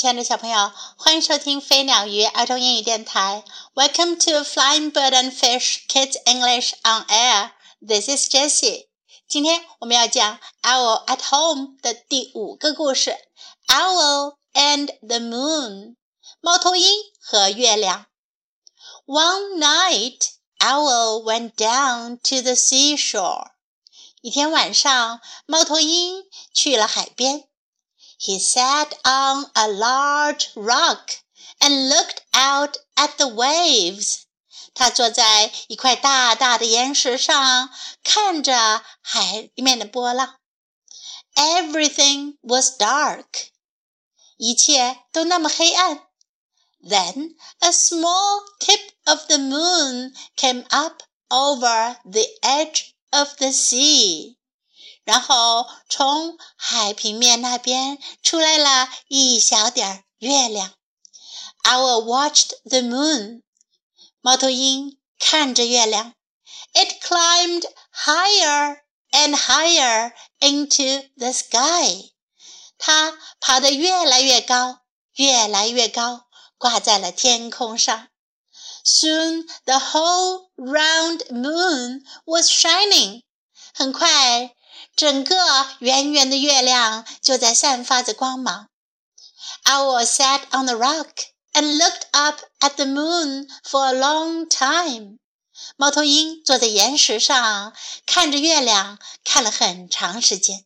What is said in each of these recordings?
亲爱的小朋友，欢迎收听飞鸟鱼儿童英语电台。Welcome to Flying Bird and Fish Kids English on Air. This is Jessie. 今天我们要讲《Owl at Home》的第五个故事，《Owl and the Moon》猫头鹰和月亮。One night, Owl went down to the seashore. 一天晚上，猫头鹰去了海边。he sat on a large rock and looked out at the waves. 他坐在一块大大的岩石上，看着海里面的波浪。Everything was dark. 一切都那么黑暗。Then a small tip of the moon came up over the edge of the sea. 然后从海平面那边出来了一小点月亮。Owl watched the moon。猫头鹰看着月亮。It climbed higher and higher into the sky。它爬得越来越高，越来越高，挂在了天空上。Soon the whole round moon was shining。很快。整个圆圆的月亮就在散发着光芒。Owl sat on the rock and looked up at the moon for a long time。猫头鹰坐在岩石上，看着月亮，看了很长时间。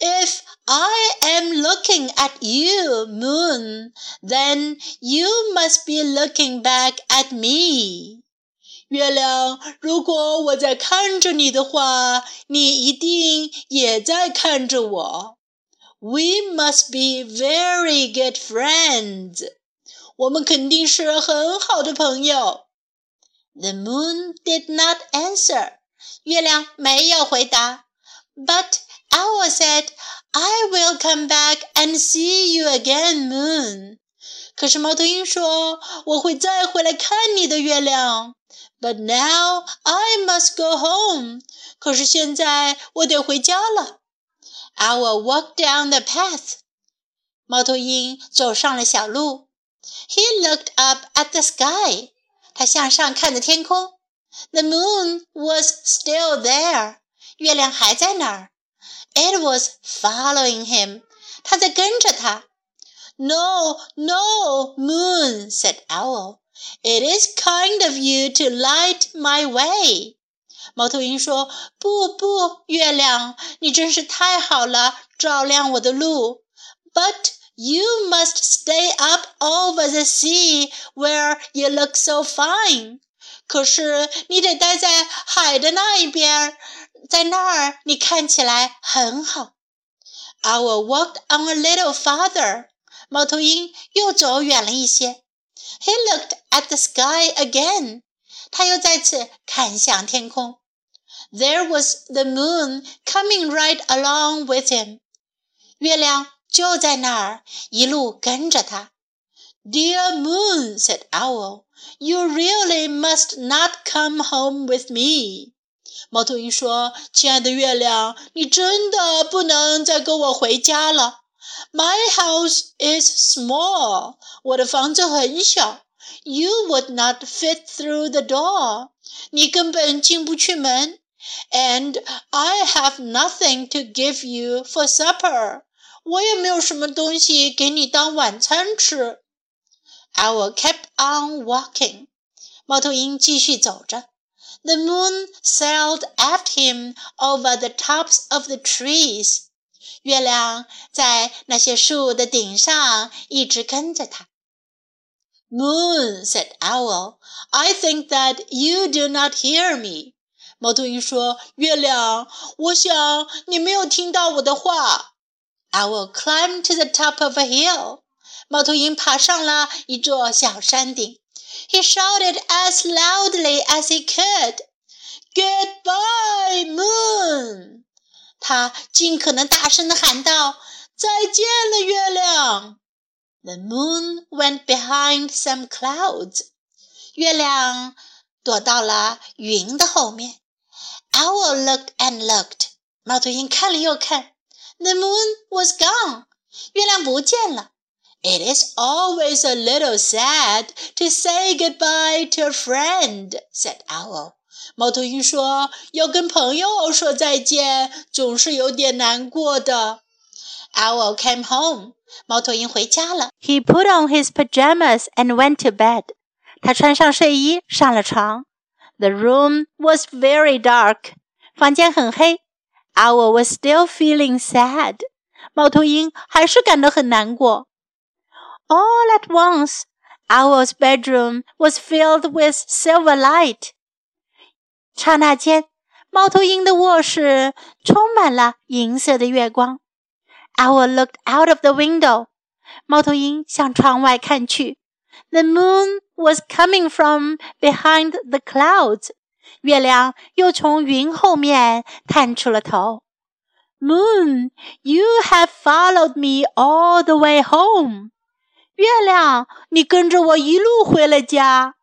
If I am looking at you, moon, then you must be looking back at me. 月亮，如果我在看着你的话，你一定也在看着我。We must be very good friends。我们肯定是很好的朋友。The moon did not answer。月亮没有回答。But Owl said, "I will come back and see you again, moon." 可是猫头鹰说：“我会再回来看你的月亮。” But now I must go home. 可是现在我得回家了。Owl walked down the path. 猫头鹰走上了小路。He looked up at the sky. 他向上看着天空。The moon was still there. 月亮还在那儿。It was following him. 它在跟着他。No, no, moon, said Owl. It is kind of you to light my way。猫头鹰说：“不不，月亮，你真是太好了，照亮我的路。But you must stay up over the sea where you look so fine。可是你得待在海的那一边，在那儿你看起来很好。I will walk on a little farther。猫头鹰又走远了一些。 He looked at the sky again. 他又再次看向天空。There was the moon coming right along with him. 月亮就在那儿，一路跟着他。Dear moon, said Owl, you really must not come home with me. 猫头鹰说：“亲爱的月亮，你真的不能再跟我回家了。” My house is small. 我的房子很小。You would not fit through the door. 你根本进不去门。And I have nothing to give you for supper. 我也没有什么东西给你当晚餐吃。Owl kept on walking. 猫头鹰继续走着。The moon sailed after him over the tops of the trees. 月亮在那些树的顶上一直跟着它。Moon said Owl, "I think that you do not hear me." 猫头鹰说：“月亮，我想你没有听到我的话。” Owl climbed to the top of a hill. 猫头鹰爬上了一座小山顶。He shouted as loudly as he could, "Goodbye, Moon!" 他尽可能大声地喊道：“再见了，月亮。” The moon went behind some clouds. 月亮躲到了云的后面。Owl looked and looked. 猫头鹰看了又看。The moon was gone. 月亮不见了。 It is always a little sad to say goodbye to a friend," said Owl. 猫头鹰说：“要跟朋友说再见，总是有点难过的。” Owl came home. 猫头鹰回家了。He put on his pajamas and went to bed. 他穿上睡衣上了床。The room was very dark. 房间很黑。Owl was still feeling sad. 猫头鹰还是感到很难过。All at once, Owl's bedroom was filled with silver light. 刹那间，猫头鹰的卧室充满了银色的月光。Owl looked out of the window. 猫头鹰向窗外看去。The moon was coming from behind the clouds. 月亮又从云后面探出了头。Moon, you have followed me all the way home. 月亮，你跟着我一路回了家。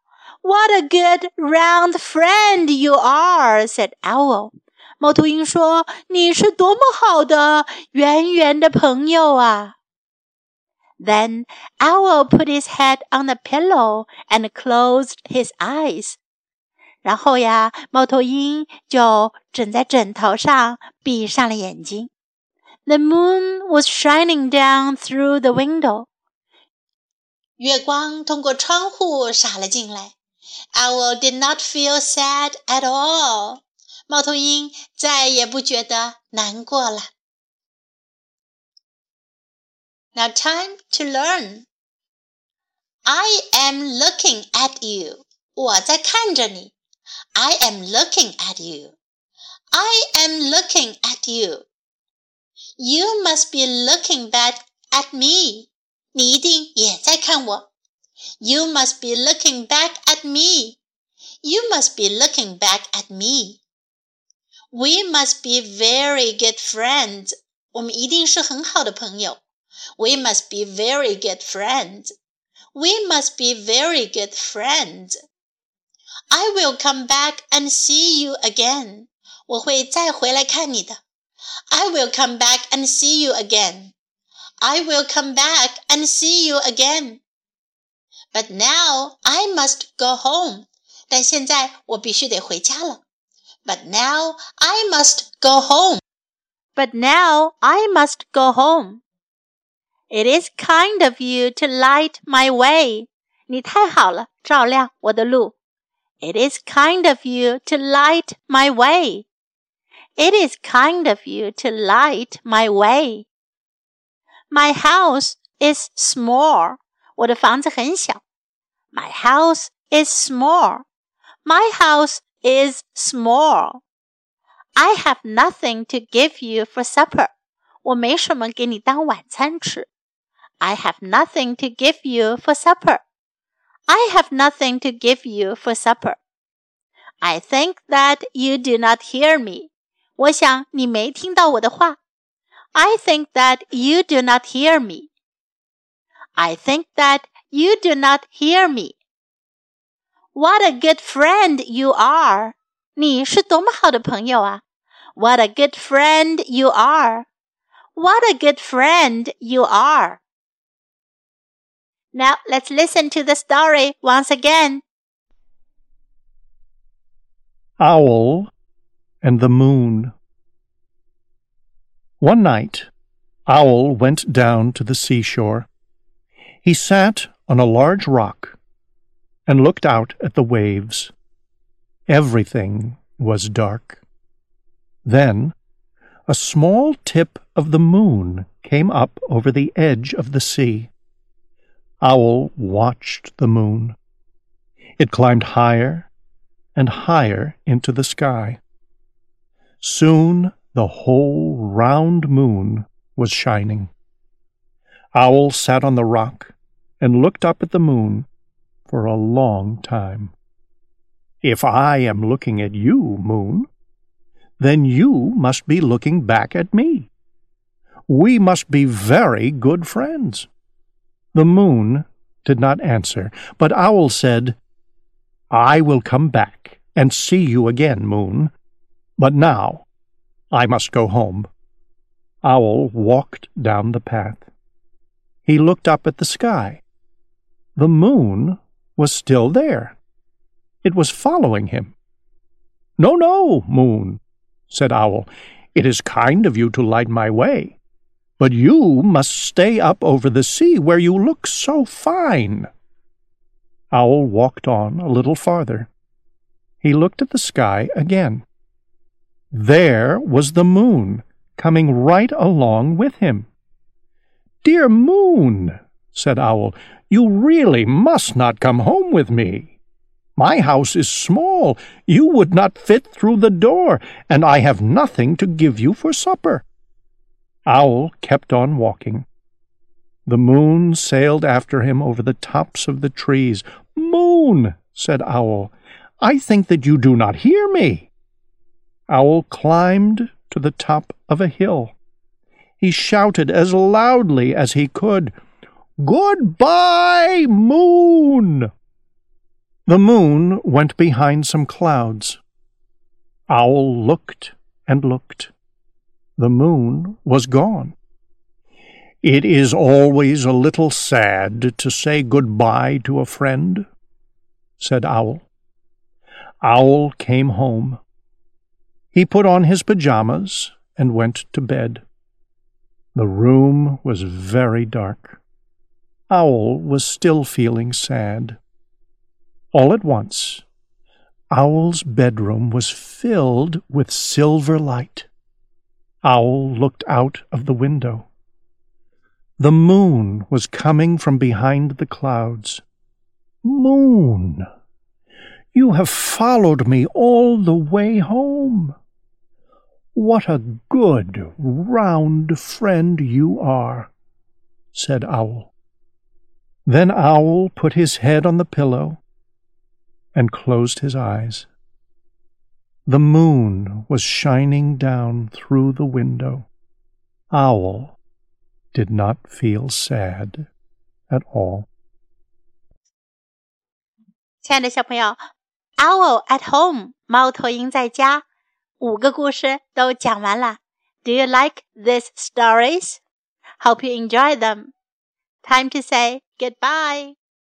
What a good round friend you are," said Owl. 猫头鹰说：“你是多么好的圆圆的朋友啊！” Then Owl put his head on the pillow and closed his eyes. 然后呀，猫头鹰就枕在枕头上，闭上了眼睛。The moon was shining down through the window. 月光通过窗户洒了进来。 Owl did not feel sad at all. 猫头鹰再也不觉得难过了。Now time to learn. I am looking at you. 我在看着你。I am looking at you. I am looking at you. You must be looking back at me. 你一定也在看我。You must be looking back at me. You must be looking back at me. We must be very good friends. 我们一定是很好的朋友。We must be very good friends. We must be very good friends. I will come back and see you again. 我会再回来看你的。I will come back and see you again. I will come back and see you again. But now I must go home. 但现在我必须得回家了。but now I must go home. But now I must go home. It is kind of you to light my way. 你太好了，照亮我的路。It is kind of you to light my way. It is kind of you to light my way. My house is small. 我的房子很小。My house is small. My house is small. I have nothing to give you for supper. 我没什么给你当晚餐吃。I have nothing to give you for supper. I have nothing to give you for supper. I think that you do not hear me. 我想你没听到我的话。I think that you do not hear me. I think that you do not hear me. What a good friend you are! 你是多么好的朋友啊！What a good friend you are! What a good friend you are! Now let's listen to the story once again. Owl and the Moon. One night, Owl went down to the seashore. He sat on a large rock and looked out at the waves. Everything was dark. Then a small tip of the moon came up over the edge of the sea. Owl watched the moon. It climbed higher and higher into the sky. Soon the whole round moon was shining. Owl sat on the rock and looked up at the moon for a long time. If I am looking at you, Moon, then you must be looking back at me. We must be very good friends. The moon did not answer, but Owl said, I will come back and see you again, Moon, but now I must go home. Owl walked down the path. He looked up at the sky. The moon was still there. It was following him. No, no, moon, said Owl. It is kind of you to light my way. But you must stay up over the sea where you look so fine. Owl walked on a little farther. He looked at the sky again. There was the moon coming right along with him. Dear moon, said Owl, you really must not come home with me. My house is small. You would not fit through the door, and I have nothing to give you for supper. Owl kept on walking. The moon sailed after him over the tops of the trees. Moon, said Owl, I think that you do not hear me. Owl climbed to the top of a hill. He shouted as loudly as he could, Goodbye, moon! The moon went behind some clouds. Owl looked and looked. The moon was gone. It is always a little sad to say good-bye to a friend, said Owl. Owl came home. He put on his pajamas and went to bed. The room was very dark. Owl was still feeling sad. All at once, Owl's bedroom was filled with silver light. Owl looked out of the window. The moon was coming from behind the clouds. Moon, you have followed me all the way home. What a good, round friend you are, said Owl. Then Owl put his head on the pillow and closed his eyes. The moon was shining down through the window. Owl did not feel sad at all. 亲爱的小朋友，Owl at home，猫头鹰在家，五个故事都讲完了。Do you like these stories? Hope you enjoy them. Time to say goodbye.